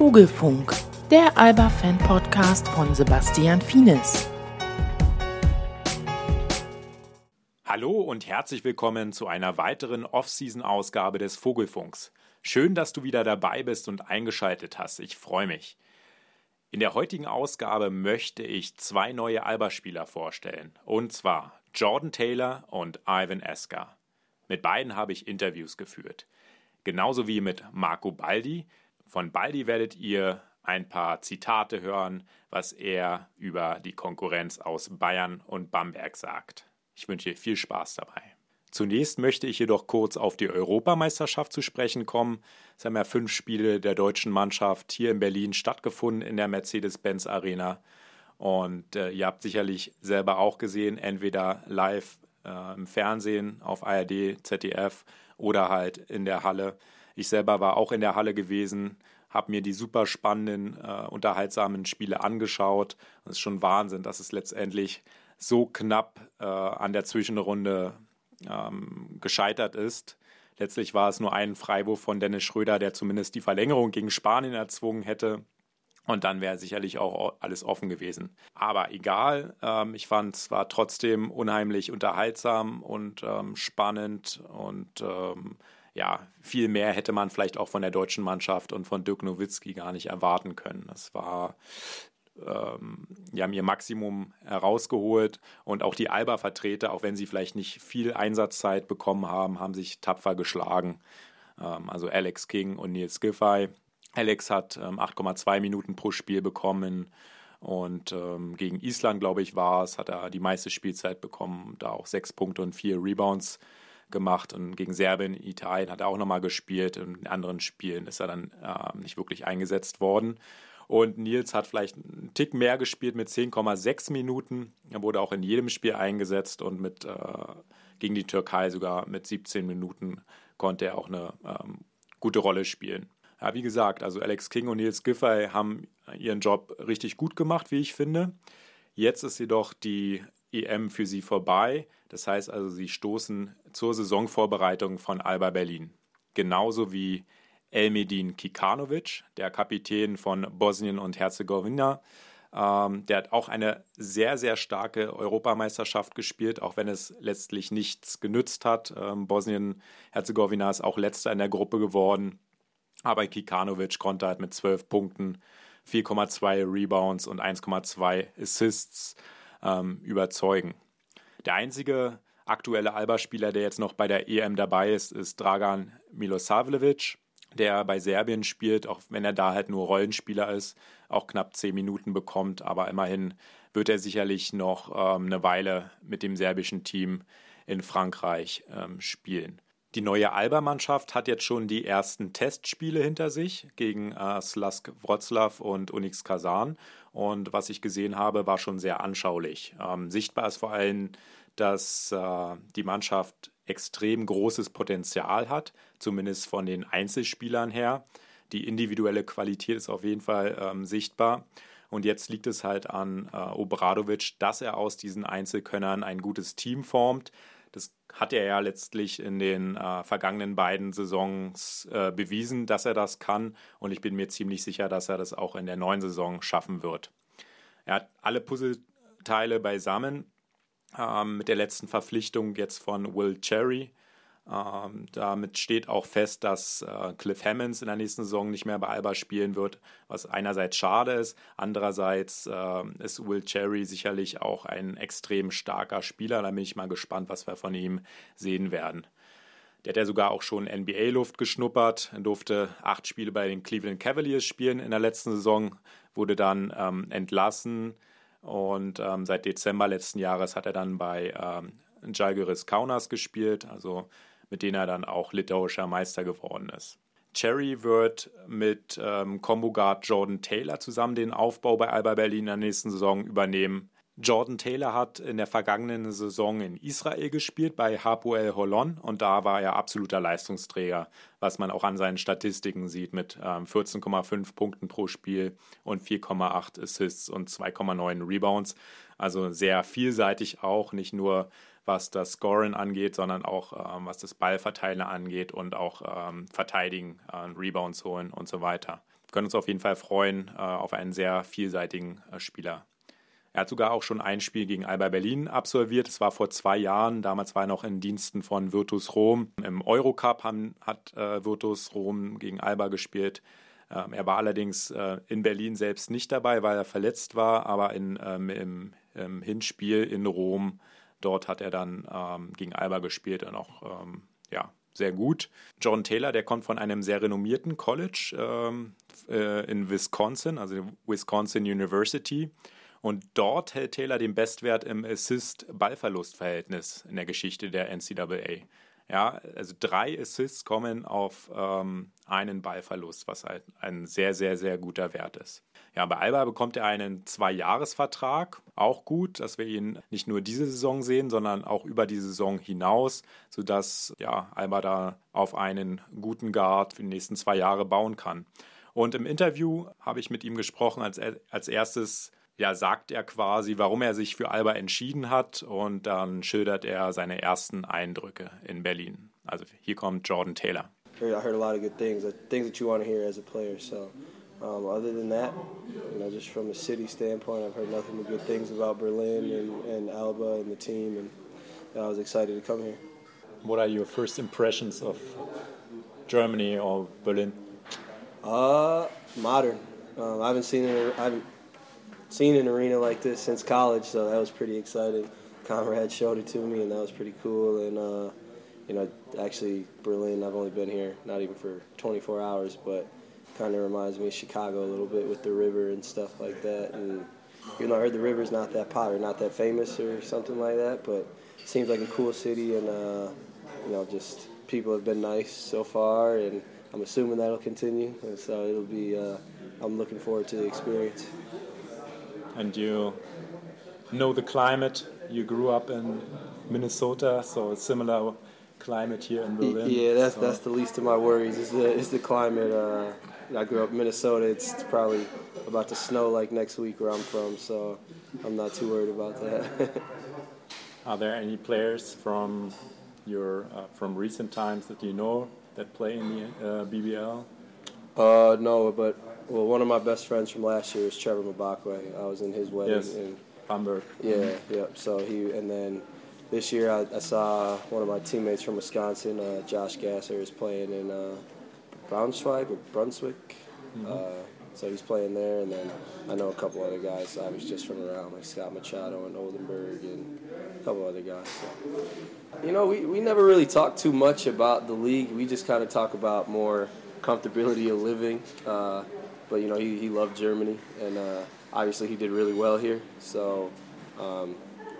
Vogelfunk, der Alba-Fan-Podcast von Sebastian Fienes. Hallo und herzlich willkommen zu einer weiteren Off-Season-Ausgabe des Vogelfunks. Schön, dass du wieder dabei bist und eingeschaltet hast. Ich freue mich. In der heutigen Ausgabe möchte ich zwei neue Alba-Spieler vorstellen. Und zwar Jordan Taylor und Ivan Esker. Mit beiden habe ich Interviews geführt. Genauso wie mit Marco Baldi. Von Baldi werdet ihr ein paar Zitate hören, was er über die Konkurrenz aus Bayern und Bamberg sagt. Ich wünsche viel Spaß dabei. Zunächst möchte ich jedoch kurz auf die Europameisterschaft zu sprechen kommen. Es haben ja fünf Spiele der deutschen Mannschaft hier in Berlin stattgefunden in der Mercedes-Benz Arena. Und äh, ihr habt sicherlich selber auch gesehen, entweder live äh, im Fernsehen auf ARD, ZDF oder halt in der Halle. Ich selber war auch in der Halle gewesen, habe mir die super spannenden, äh, unterhaltsamen Spiele angeschaut. Es ist schon Wahnsinn, dass es letztendlich so knapp äh, an der Zwischenrunde ähm, gescheitert ist. Letztlich war es nur ein Freiwurf von Dennis Schröder, der zumindest die Verlängerung gegen Spanien erzwungen hätte. Und dann wäre sicherlich auch alles offen gewesen. Aber egal, ähm, ich fand es war trotzdem unheimlich unterhaltsam und ähm, spannend und ähm, ja, viel mehr hätte man vielleicht auch von der deutschen Mannschaft und von Dirk Nowitzki gar nicht erwarten können. Es war ähm, die haben ihr Maximum herausgeholt und auch die Alba-Vertreter, auch wenn sie vielleicht nicht viel Einsatzzeit bekommen haben, haben sich tapfer geschlagen. Ähm, also Alex King und Nils Giffey. Alex hat ähm, 8,2 Minuten pro Spiel bekommen und ähm, gegen Island, glaube ich, war es, hat er die meiste Spielzeit bekommen, da auch sechs Punkte und vier Rebounds gemacht und gegen Serbien, Italien hat er auch nochmal gespielt. In anderen Spielen ist er dann äh, nicht wirklich eingesetzt worden. Und Nils hat vielleicht einen Tick mehr gespielt mit 10,6 Minuten. Er wurde auch in jedem Spiel eingesetzt und mit äh, gegen die Türkei sogar mit 17 Minuten konnte er auch eine ähm, gute Rolle spielen. Ja, wie gesagt, also Alex King und Nils Giffey haben ihren Job richtig gut gemacht, wie ich finde. Jetzt ist jedoch die EM für sie vorbei. Das heißt also, sie stoßen zur Saisonvorbereitung von Alba Berlin. Genauso wie Elmedin Kikanovic, der Kapitän von Bosnien und Herzegowina. Ähm, der hat auch eine sehr, sehr starke Europameisterschaft gespielt, auch wenn es letztlich nichts genützt hat. Ähm, Bosnien-Herzegowina ist auch letzter in der Gruppe geworden. Aber Kikanovic konnte halt mit 12 Punkten, 4,2 Rebounds und 1,2 Assists ähm, überzeugen. Der einzige aktuelle Alba-Spieler, der jetzt noch bei der EM dabei ist, ist Dragan Milosavljevic der bei Serbien spielt, auch wenn er da halt nur Rollenspieler ist, auch knapp zehn Minuten bekommt. Aber immerhin wird er sicherlich noch ähm, eine Weile mit dem serbischen Team in Frankreich ähm, spielen. Die neue Alba-Mannschaft hat jetzt schon die ersten Testspiele hinter sich gegen äh, Slask Wroclaw und Unix Kazan. Und was ich gesehen habe, war schon sehr anschaulich. Ähm, sichtbar ist vor allem, dass äh, die Mannschaft extrem großes Potenzial hat, zumindest von den Einzelspielern her. Die individuelle Qualität ist auf jeden Fall ähm, sichtbar. Und jetzt liegt es halt an äh, Obradovic, dass er aus diesen Einzelkönnern ein gutes Team formt. Das hat er ja letztlich in den äh, vergangenen beiden Saisons äh, bewiesen, dass er das kann. Und ich bin mir ziemlich sicher, dass er das auch in der neuen Saison schaffen wird. Er hat alle Puzzleteile beisammen ähm, mit der letzten Verpflichtung jetzt von Will Cherry. Ähm, damit steht auch fest, dass äh, Cliff Hammonds in der nächsten Saison nicht mehr bei Alba spielen wird, was einerseits schade ist, andererseits äh, ist Will Cherry sicherlich auch ein extrem starker Spieler. Da bin ich mal gespannt, was wir von ihm sehen werden. Der hat ja sogar auch schon NBA-Luft geschnuppert, durfte acht Spiele bei den Cleveland Cavaliers spielen in der letzten Saison, wurde dann ähm, entlassen und ähm, seit Dezember letzten Jahres hat er dann bei ähm, Jalgiris Kaunas gespielt, also mit denen er dann auch litauischer Meister geworden ist. Cherry wird mit ähm, Combo Guard Jordan Taylor zusammen den Aufbau bei Alba Berlin in der nächsten Saison übernehmen. Jordan Taylor hat in der vergangenen Saison in Israel gespielt bei Hapoel Holon und da war er absoluter Leistungsträger, was man auch an seinen Statistiken sieht mit ähm, 14,5 Punkten pro Spiel und 4,8 Assists und 2,9 Rebounds. Also sehr vielseitig auch, nicht nur was das Scoren angeht, sondern auch ähm, was das Ballverteilen angeht und auch ähm, Verteidigen, äh, Rebounds holen und so weiter. können uns auf jeden Fall freuen äh, auf einen sehr vielseitigen äh, Spieler. Er hat sogar auch schon ein Spiel gegen Alba Berlin absolviert. Es war vor zwei Jahren. Damals war er noch in Diensten von Virtus Rom. Im Eurocup haben, hat äh, Virtus Rom gegen Alba gespielt. Ähm, er war allerdings äh, in Berlin selbst nicht dabei, weil er verletzt war. Aber in, ähm, im, im, Hinspiel in Rom, dort hat er dann ähm, gegen Alba gespielt und auch ähm, ja, sehr gut. John Taylor, der kommt von einem sehr renommierten College ähm, äh, in Wisconsin, also Wisconsin University. Und dort hält Taylor den Bestwert im Assist-Ballverlust-Verhältnis in der Geschichte der NCAA. Ja, also drei Assists kommen auf ähm, einen Ballverlust, was halt ein sehr, sehr, sehr guter Wert ist. Ja, bei Alba bekommt er einen Zwei-Jahres-Vertrag. Auch gut, dass wir ihn nicht nur diese Saison sehen, sondern auch über die Saison hinaus, sodass ja, Alba da auf einen guten Guard für die nächsten zwei Jahre bauen kann. Und im Interview habe ich mit ihm gesprochen. Als, als erstes ja, sagt er quasi, warum er sich für Alba entschieden hat und dann schildert er seine ersten Eindrücke in Berlin. Also hier kommt Jordan Taylor. I heard a lot of good things, things that you want to hear as a player. So, um, other than that, you know, just from a city standpoint, I've heard nothing but good things about Berlin and, and Alba and the team, and I was excited to come here. What are your first impressions of Germany or Berlin? Uh, modern. Um, I haven't seen it. I haven't seen an arena like this since college, so that was pretty exciting. Conrad showed it to me, and that was pretty cool. And uh, you know, actually Berlin, I've only been here not even for 24 hours, but kind of reminds me of Chicago a little bit with the river and stuff like that. And even though I heard the river's not that popular, not that famous or something like that, but it seems like a cool city, and uh, you know, just people have been nice so far, and I'm assuming that'll continue. And so it'll be. Uh, I'm looking forward to the experience and you know the climate. You grew up in Minnesota, so a similar climate here in Berlin. Yeah, that's so. that's the least of my worries. Is the is the climate. Uh, I grew up in Minnesota. It's probably about to snow like next week where I'm from, so I'm not too worried about that. Are there any players from your uh, from recent times that you know that play in the uh, BBL? Uh, no, but well, one of my best friends from last year is Trevor Mabakwe. I was in his wedding yes. in Hamburg. Yeah, mm-hmm. yep. So he and then this year I, I, saw one of my teammates from Wisconsin, uh, Josh Gasser, is playing in uh, Braunschweig or Brunswick. Mm-hmm. Uh, so he's playing there, and then I know a couple other guys. I was just from around, like Scott Machado and Oldenburg, and a couple other guys. So. You know, we, we never really talk too much about the league. We just kind of talk about more comfortability of living. Uh, but you know he, he loved Germany, and uh, obviously he did really well here. So um,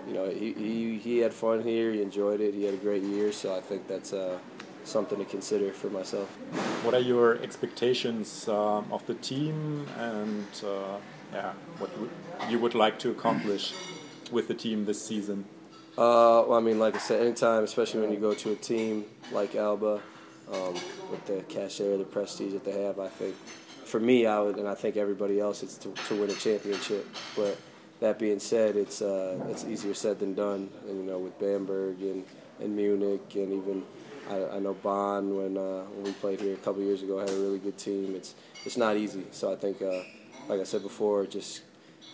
you know he, he, he had fun here, he enjoyed it, he had a great year. So I think that's uh, something to consider for myself. What are your expectations um, of the team, and uh, yeah, what you would like to accomplish with the team this season? Uh, well, I mean, like I said, anytime, especially when you go to a team like Alba, um, with the cachet or the prestige that they have, I think for me, I would, and I think everybody else, it's to, to win a championship. But that being said, it's uh, it's easier said than done. And you know, with Bamberg and, and Munich, and even I, I know Bonn when uh, when we played here a couple years ago, had a really good team. It's it's not easy. So I think, uh, like I said before, just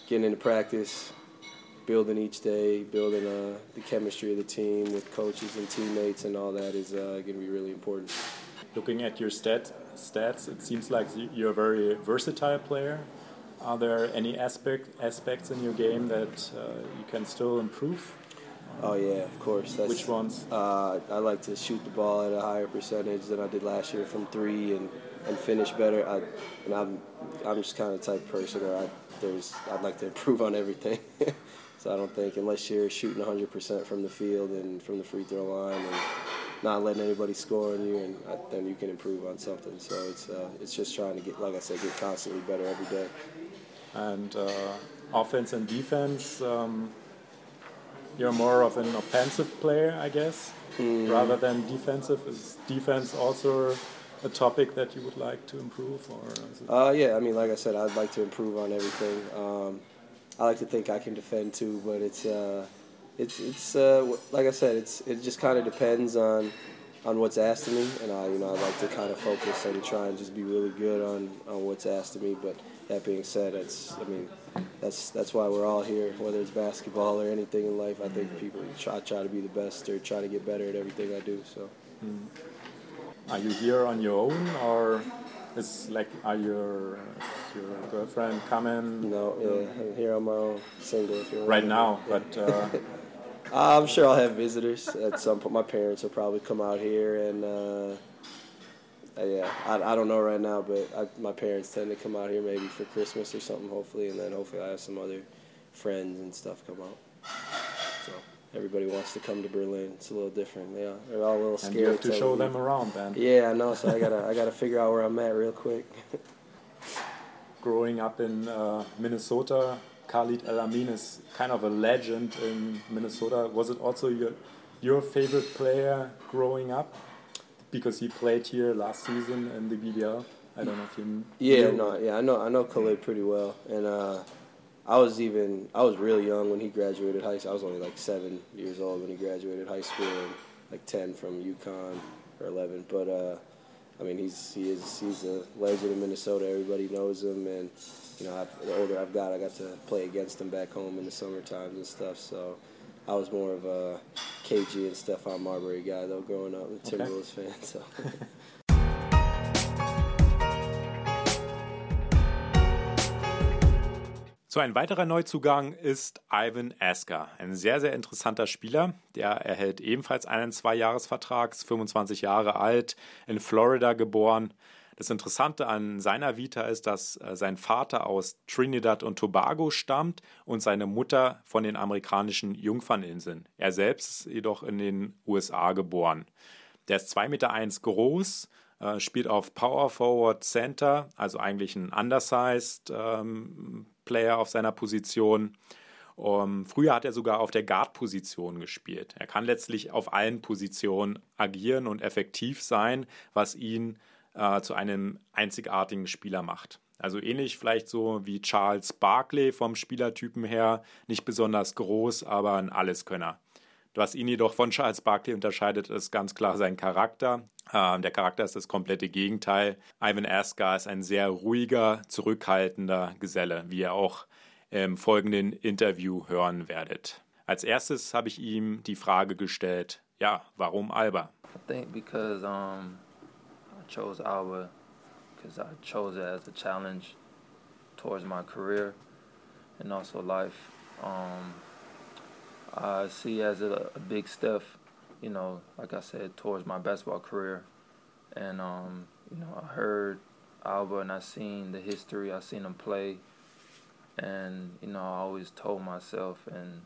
getting into practice, building each day, building uh, the chemistry of the team with coaches and teammates, and all that is uh, going to be really important looking at your stat, stats, it seems like you're a very versatile player. Are there any aspect aspects in your game that uh, you can still improve? Oh yeah, of course. That's, Which ones? Uh, I like to shoot the ball at a higher percentage than I did last year from three, and, and finish better. I, and I'm I'm just kind of type of person where I there's I'd like to improve on everything. so I don't think unless you're shooting 100% from the field and from the free throw line and not letting anybody score on you, and uh, then you can improve on something. So it's uh, it's just trying to get, like I said, get constantly better every day. And uh, offense and defense, um, you're more of an offensive player, I guess, mm. rather than defensive. Is defense also a topic that you would like to improve, or? Uh, yeah, I mean, like I said, I'd like to improve on everything. Um, I like to think I can defend too, but it's uh, it's it's uh, like I said, it's it just kind of depends on on what's asked of me, and I, you know, I like to kind of focus and try and just be really good on, on what's asked of me. But that being said, it's, I mean, that's that's why we're all here. Whether it's basketball or anything in life, I think people try try to be the best or try to get better at everything I do. So. Mm. Are you here on your own, or is like are your your girlfriend coming? No, yeah, I'm here on my own, single. If you're right now, yeah. but. Uh, I'm sure I'll have visitors at some point. My parents will probably come out here, and uh, uh, yeah, I, I don't know right now, but I, my parents tend to come out here maybe for Christmas or something, hopefully, and then hopefully I have some other friends and stuff come out. So everybody wants to come to Berlin. It's a little different. Yeah, they're all a little scared. And you have to show them around, then. Yeah, I know. So I gotta I gotta figure out where I'm at real quick. Growing up in uh, Minnesota, Khalid El Amin is kind of a legend in Minnesota. Was it also your your favorite player growing up? Because he played here last season in the BBL. I don't know if you. Yeah, no, yeah, I know, I know Khalid pretty well, and uh, I was even, I was really young when he graduated high school. I was only like seven years old when he graduated high school, and like ten from UConn or eleven. But uh, I mean, he's he is he's a legend in Minnesota. Everybody knows him, and you know, I've, the older I've got, I got to play against him back home in the summer times and stuff. So I was more of a KG and Stephon Marbury guy though, growing up, and Timberwolves okay. fan. So. So, ein weiterer Neuzugang ist Ivan Asker, ein sehr, sehr interessanter Spieler. Der erhält ebenfalls einen Zwei-Jahres-Vertrag, 25 Jahre alt, in Florida geboren. Das Interessante an seiner Vita ist, dass äh, sein Vater aus Trinidad und Tobago stammt und seine Mutter von den amerikanischen Jungferninseln. Er selbst ist jedoch in den USA geboren. Der ist 2,1 Meter groß, äh, spielt auf Power Forward Center, also eigentlich ein undersized ähm, Player auf seiner Position. Um, früher hat er sogar auf der Guard-Position gespielt. Er kann letztlich auf allen Positionen agieren und effektiv sein, was ihn äh, zu einem einzigartigen Spieler macht. Also ähnlich vielleicht so wie Charles Barkley vom Spielertypen her, nicht besonders groß, aber ein Alleskönner. Was ihn jedoch von Charles Barkley unterscheidet, ist ganz klar sein Charakter. Ähm, der Charakter ist das komplette Gegenteil. Ivan Askar ist ein sehr ruhiger, zurückhaltender Geselle, wie ihr auch im folgenden Interview hören werdet. Als erstes habe ich ihm die Frage gestellt, ja, warum Alba? I think because um, chose Alba because I chose it as a challenge towards my career and also life. Um, I see as a, a, big step, you know, like I said, towards my basketball career. And, um, you know, I heard Alba and I seen the history, I seen him play. And, you know, I always told myself, and,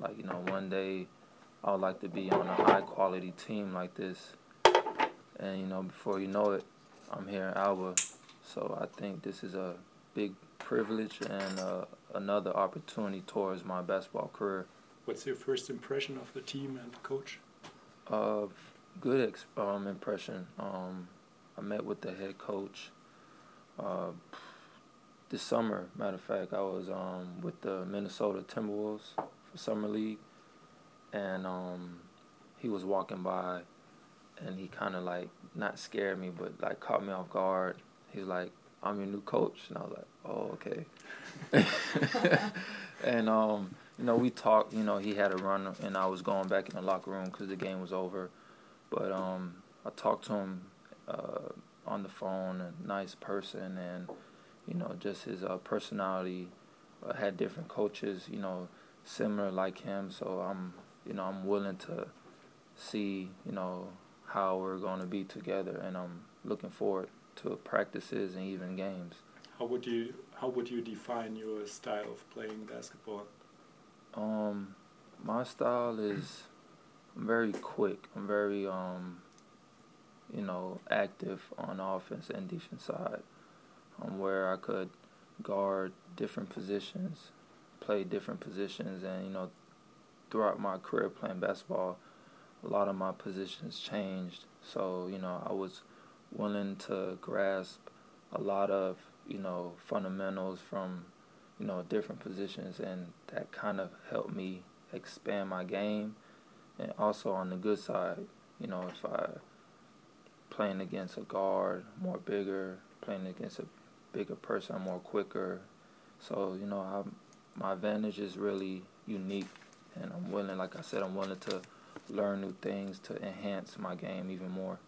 like, you know, one day I would like to be on a high quality team like this and you know before you know it i'm here in alba so i think this is a big privilege and uh, another opportunity towards my basketball career what's your first impression of the team and the coach uh, good um, impression um, i met with the head coach uh, this summer matter of fact i was um, with the minnesota timberwolves for summer league and um, he was walking by and he kind of like not scared me, but like caught me off guard. He's like, "I'm your new coach," and I was like, "Oh, okay." and um, you know, we talked. You know, he had a run, and I was going back in the locker room because the game was over. But um, I talked to him uh, on the phone. A nice person, and you know, just his uh, personality. Uh, had different coaches, you know, similar like him. So I'm, you know, I'm willing to see, you know, how we're going to be together, and I'm looking forward to practices and even games. How would you How would you define your style of playing basketball? Um, my style is I'm very quick. I'm very um, you know, active on offense and defense side. Um, where I could guard different positions, play different positions, and you know, throughout my career playing basketball a lot of my positions changed. So, you know, I was willing to grasp a lot of, you know, fundamentals from, you know, different positions and that kind of helped me expand my game. And also on the good side, you know, if I playing against a guard, more bigger, playing against a bigger person, more quicker. So you know, I, my advantage is really unique, and I'm willing, like I said, I'm willing to learn new things to enhance my game even more.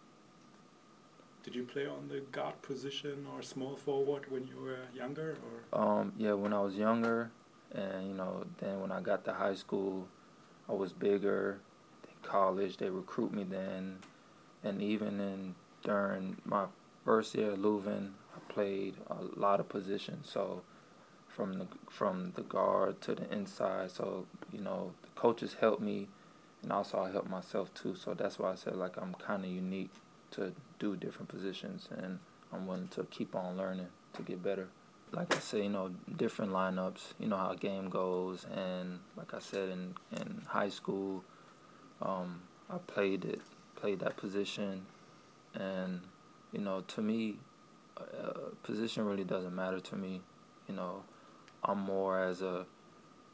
Did you play on the guard position or small forward when you were younger? Or? Um, yeah, when I was younger, and you know, then when I got to high school, I was bigger. In college, they recruit me then, and even in during my first year at Leuven, I played a lot of positions. So from the from the guard to the inside. So you know, the coaches helped me, and also I helped myself too. So that's why I said like I'm kind of unique to do different positions, and I'm willing to keep on learning to get better. Like I said, you know, different lineups. You know how a game goes, and like I said in in high school, um, I played it, played that position, and you know, to me, uh, position really doesn't matter to me. You know, I'm more as a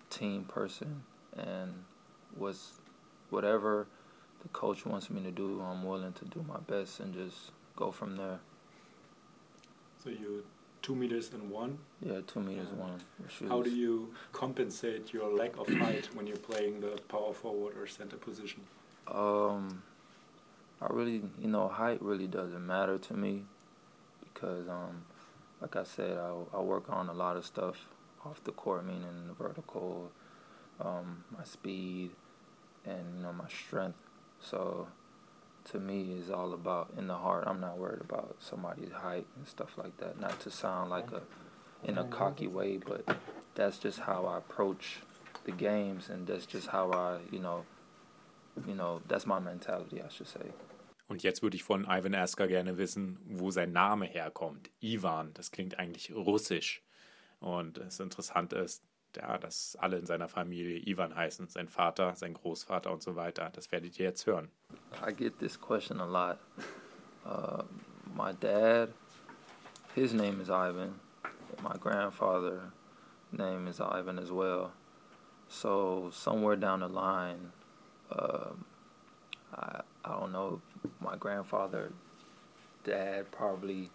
team person, and was whatever the coach wants me to do, I'm willing to do my best and just go from there. So you two meters and one. Yeah, two meters uh, one. How do you compensate your lack of height when you're playing the power forward or center position? Um, I really, you know, height really doesn't matter to me because, um, like I said, I, I work on a lot of stuff off the court, meaning the vertical, um, my speed, and you know my strength. So to me is all about in the heart. I'm not worried about somebody's height and stuff like that. Not to sound like a in a cocky way, but that's just how I approach the games and that's just how I, you know, you know, that's my mentality, I should say. Und jetzt würde ich von Ivan Asker gerne wissen, wo sein Name herkommt. Ivan, das klingt eigentlich russisch. Und das Interessante ist, ja, dass alle in seiner Familie Ivan heißen, sein Vater, sein Großvater und so weiter. Das werdet ihr jetzt hören. I get this question a lot. Uh, my dad, his name is Ivan. My grandfather name is Ivan as well. So somewhere down the line, uh, I I don't know. My grandfather, dad probably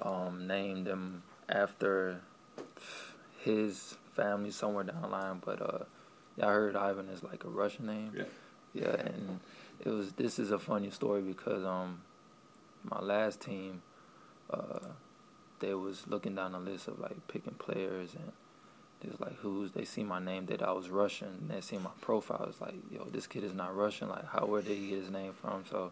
um, named him after his family somewhere down the line. But uh, yeah, I heard Ivan is like a Russian name. Yeah. Yeah, and it was. This is a funny story because um, my last team, uh, they was looking down the list of like picking players and. Was like, who's? They see my name that I was Russian. And they see my profile. It's like, yo, this kid is not Russian. Like, how where did he get his name from? So,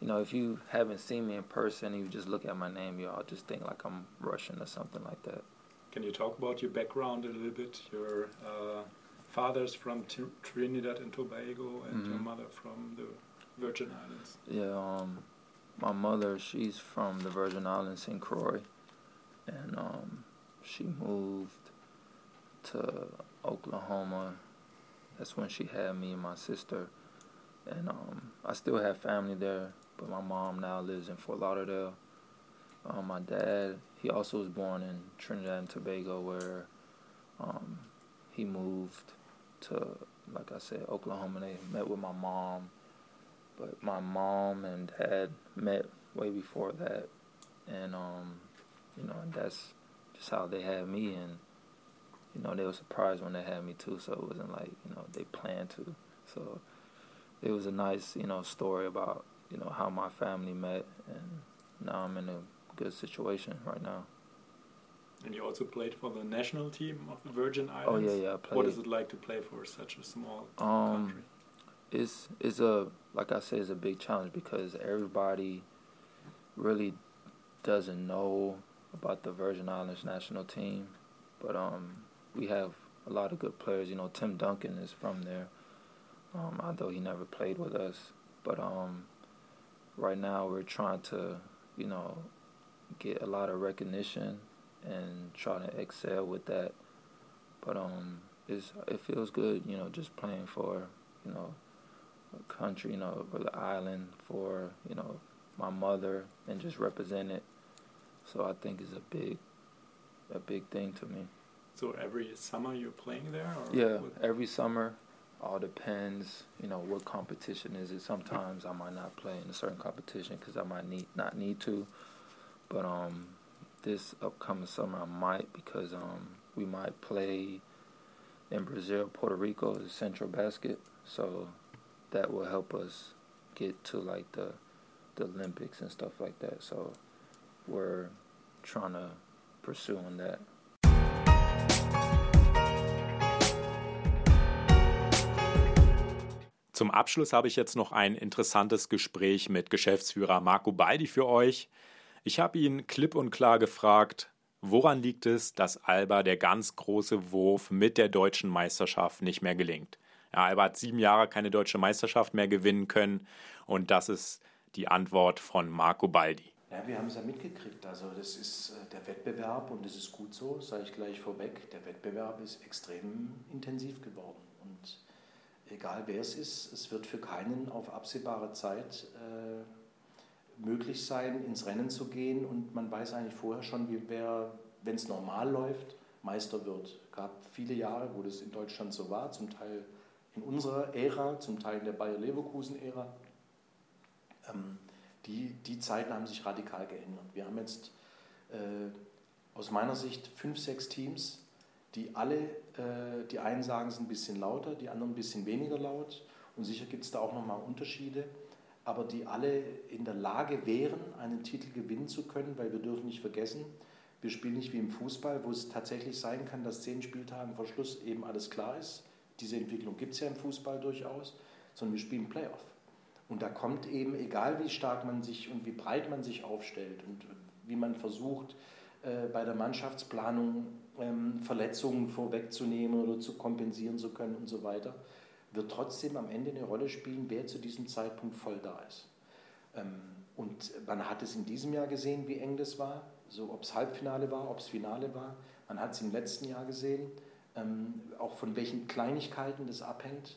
you know, if you haven't seen me in person, you just look at my name, you all just think like I'm Russian or something like that. Can you talk about your background a little bit? Your uh, father's from T Trinidad and Tobago, and mm -hmm. your mm-hmm. mother from the Virgin Islands. Yeah, um, my mother, she's from the Virgin Islands, St. Croix, and um, she moved to Oklahoma. That's when she had me and my sister, and um, I still have family there, but my mom now lives in Fort Lauderdale. Um, my dad, he also was born in Trinidad and Tobago, where um, he moved to, like I said, Oklahoma. And they met with my mom, but my mom and dad met way before that, and um, you know, and that's just how they had me, and you know, they were surprised when they had me too. So it wasn't like you know they planned to. So it was a nice, you know, story about you know how my family met, and now I'm in a good situation right now. And you also played for the national team of the Virgin Islands. Oh yeah, yeah. What is it like to play for such a small um, country? It's it's a like I said, it's a big challenge because everybody really doesn't know about the Virgin Islands national team, but um, we have a lot of good players. You know, Tim Duncan is from there, um, although he never played with us. But um, right now we're trying to, you know, get a lot of recognition and try to excel with that. But um, it's it feels good, you know, just playing for you know a country, you know, or the island for you know my mother and just represent it. So I think it's a big a big thing to me. So every summer you're playing there? yeah, every summer all depends, you know, what competition is it. Sometimes I might not play in a certain competition because I might need not need to, but um, this upcoming summer I might because um, we might play in Brazil, Puerto Rico, the Central Basket, so that will help us get to like the the Olympics and stuff like that. So we're trying to pursue on that. Zum Abschluss habe ich jetzt noch ein interessantes Gespräch mit Geschäftsführer Marco Baldi für euch. Ich habe ihn klipp und klar gefragt, woran liegt es, dass Alba der ganz große Wurf mit der deutschen Meisterschaft nicht mehr gelingt. Ja, Alba hat sieben Jahre keine deutsche Meisterschaft mehr gewinnen können und das ist die Antwort von Marco Baldi. Ja, wir haben es ja mitgekriegt. Also das ist äh, der Wettbewerb und das ist gut so, sage ich gleich vorweg. Der Wettbewerb ist extrem intensiv geworden und egal wer es ist, es wird für keinen auf absehbare Zeit äh, möglich sein, ins Rennen zu gehen. Und man weiß eigentlich vorher schon, wie wer, wenn es normal läuft, Meister wird. Es gab viele Jahre, wo das in Deutschland so war, zum Teil in unserer Ära, zum Teil in der Bayer-Leverkusen-Ära. Ähm, die, die Zeiten haben sich radikal geändert. Wir haben jetzt äh, aus meiner Sicht fünf, sechs Teams, die alle, äh, die einen sagen es ein bisschen lauter, die anderen ein bisschen weniger laut und sicher gibt es da auch nochmal Unterschiede, aber die alle in der Lage wären, einen Titel gewinnen zu können, weil wir dürfen nicht vergessen, wir spielen nicht wie im Fußball, wo es tatsächlich sein kann, dass zehn Spieltagen vor Schluss eben alles klar ist. Diese Entwicklung gibt es ja im Fußball durchaus, sondern wir spielen Playoff. Und da kommt eben, egal wie stark man sich und wie breit man sich aufstellt und wie man versucht, äh, bei der Mannschaftsplanung ähm, Verletzungen vorwegzunehmen oder zu kompensieren zu können und so weiter, wird trotzdem am Ende eine Rolle spielen, wer zu diesem Zeitpunkt voll da ist. Ähm, und man hat es in diesem Jahr gesehen, wie eng das war, so ob es Halbfinale war, ob es Finale war. Man hat es im letzten Jahr gesehen, ähm, auch von welchen Kleinigkeiten das abhängt.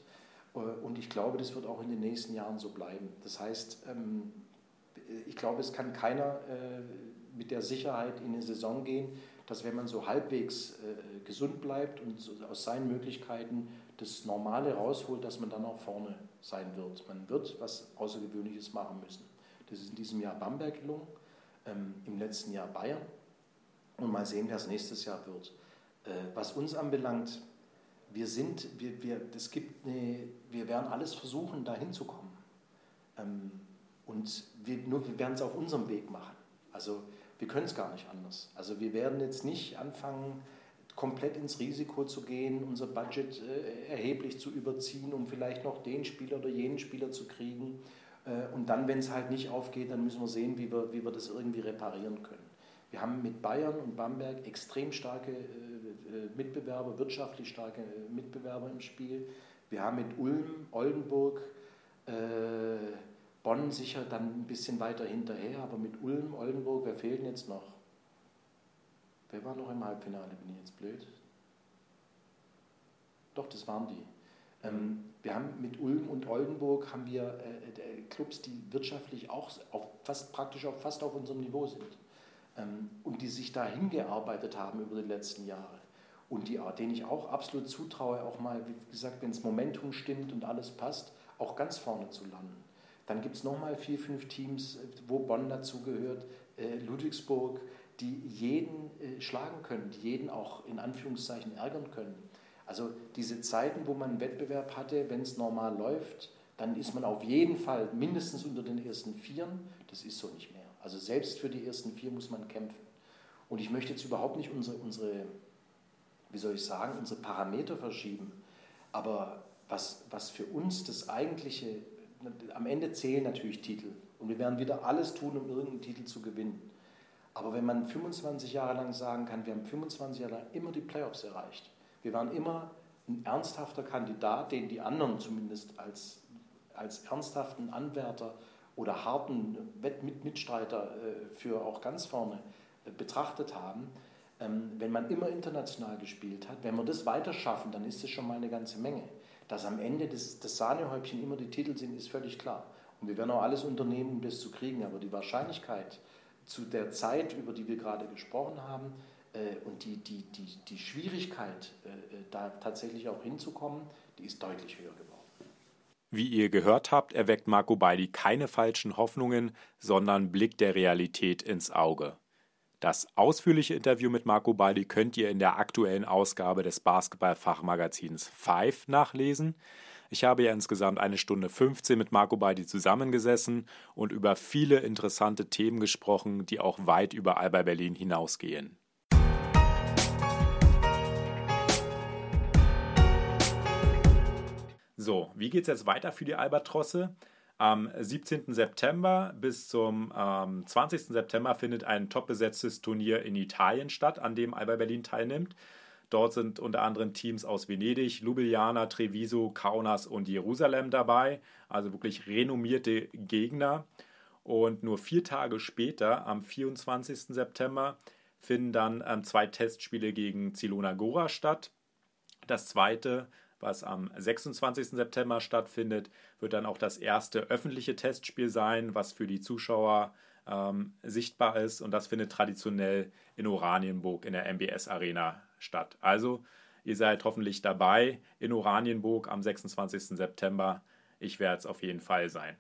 Äh, und ich glaube, das wird auch in den nächsten Jahren so bleiben. Das heißt, ähm, ich glaube, es kann keiner äh, mit der Sicherheit in eine Saison gehen, dass wenn man so halbwegs äh, gesund bleibt und so aus seinen Möglichkeiten das Normale rausholt, dass man dann auch vorne sein wird. Man wird was Außergewöhnliches machen müssen. Das ist in diesem Jahr Bamberg gelungen, ähm, im letzten Jahr Bayern. Und mal sehen, wer es nächstes Jahr wird. Äh, was uns anbelangt, wir sind, wir, wir, es gibt eine, wir werden alles versuchen, da hinzukommen. Ähm, und wir, nur wir werden es auf unserem Weg machen. Also wir können es gar nicht anders. Also wir werden jetzt nicht anfangen, komplett ins Risiko zu gehen, unser Budget äh, erheblich zu überziehen, um vielleicht noch den Spieler oder jenen Spieler zu kriegen. Äh, und dann, wenn es halt nicht aufgeht, dann müssen wir sehen, wie wir, wie wir das irgendwie reparieren können. Wir haben mit Bayern und Bamberg extrem starke äh, äh Mitbewerber, wirtschaftlich starke äh, Mitbewerber im Spiel. Wir haben mit Ulm, Oldenburg, äh, Bonn sicher dann ein bisschen weiter hinterher, aber mit Ulm, Oldenburg, wer fehlt denn jetzt noch? Wer war noch im Halbfinale? Bin ich jetzt blöd? Doch, das waren die. Ähm, wir haben mit Ulm und Oldenburg haben wir äh, Clubs, die wirtschaftlich auch auf fast, praktisch auf, fast auf unserem Niveau sind ähm, und die sich dahin gearbeitet haben über die letzten Jahre und die, denen ich auch absolut zutraue, auch mal, wie gesagt, wenn das Momentum stimmt und alles passt, auch ganz vorne zu landen. Dann gibt es nochmal vier, fünf Teams, wo Bonn dazugehört, äh, Ludwigsburg, die jeden äh, schlagen können, die jeden auch in Anführungszeichen ärgern können. Also diese Zeiten, wo man einen Wettbewerb hatte, wenn es normal läuft, dann ist man auf jeden Fall mindestens unter den ersten Vieren. Das ist so nicht mehr. Also selbst für die ersten vier muss man kämpfen. Und ich möchte jetzt überhaupt nicht unsere, unsere wie soll ich sagen, unsere Parameter verschieben. Aber was, was für uns das eigentliche am Ende zählen natürlich Titel. Und wir werden wieder alles tun, um irgendeinen Titel zu gewinnen. Aber wenn man 25 Jahre lang sagen kann, wir haben 25 Jahre lang immer die Playoffs erreicht, wir waren immer ein ernsthafter Kandidat, den die anderen zumindest als, als ernsthaften Anwärter oder harten Mitstreiter äh, für auch ganz vorne äh, betrachtet haben. Ähm, wenn man immer international gespielt hat, wenn wir das weiter schaffen, dann ist das schon mal eine ganze Menge. Dass am Ende das, das Sahnehäubchen immer die Titel sind, ist völlig klar. Und wir werden auch alles unternehmen, um das zu kriegen. Aber die Wahrscheinlichkeit zu der Zeit, über die wir gerade gesprochen haben, äh, und die, die, die, die Schwierigkeit, äh, äh da tatsächlich auch hinzukommen, die ist deutlich höher geworden. Wie ihr gehört habt, erweckt Marco Beidi keine falschen Hoffnungen, sondern blickt der Realität ins Auge. Das ausführliche Interview mit Marco Baldi könnt ihr in der aktuellen Ausgabe des Basketball-Fachmagazins Five nachlesen. Ich habe ja insgesamt eine Stunde 15 mit Marco Baldi zusammengesessen und über viele interessante Themen gesprochen, die auch weit über Alba Berlin hinausgehen. So, wie geht es jetzt weiter für die Albatrosse? Am 17. September bis zum ähm, 20. September findet ein top besetztes Turnier in Italien statt, an dem Alba Berlin teilnimmt. Dort sind unter anderem Teams aus Venedig, Ljubljana, Treviso, Kaunas und Jerusalem dabei, also wirklich renommierte Gegner. Und nur vier Tage später, am 24. September, finden dann ähm, zwei Testspiele gegen Zilona Gora statt. Das zweite was am 26. September stattfindet, wird dann auch das erste öffentliche Testspiel sein, was für die Zuschauer ähm, sichtbar ist. Und das findet traditionell in Oranienburg in der MBS Arena statt. Also ihr seid hoffentlich dabei in Oranienburg am 26. September. Ich werde es auf jeden Fall sein.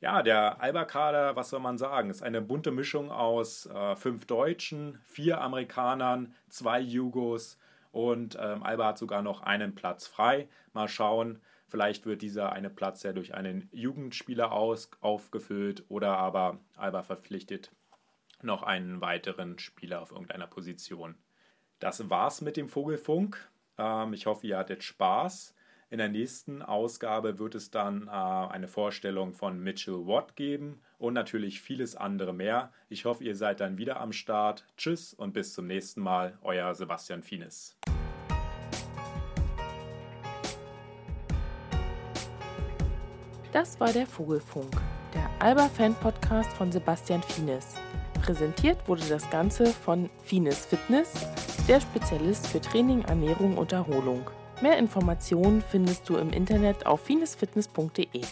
Ja, der Alba-Kader, was soll man sagen, ist eine bunte Mischung aus äh, fünf Deutschen, vier Amerikanern, zwei Jugos und ähm, Alba hat sogar noch einen Platz frei. Mal schauen, vielleicht wird dieser eine Platz ja durch einen Jugendspieler aus, aufgefüllt oder aber Alba verpflichtet noch einen weiteren Spieler auf irgendeiner Position. Das war's mit dem Vogelfunk. Ähm, ich hoffe, ihr hattet Spaß. In der nächsten Ausgabe wird es dann äh, eine Vorstellung von Mitchell Watt geben und natürlich vieles andere mehr. Ich hoffe, ihr seid dann wieder am Start. Tschüss und bis zum nächsten Mal, euer Sebastian Fienes. Das war der Vogelfunk, der Alba-Fan-Podcast von Sebastian Fienes. Präsentiert wurde das Ganze von Fines Fitness, der Spezialist für Training, Ernährung und Erholung. Mehr Informationen findest du im Internet auf finesfitness.de.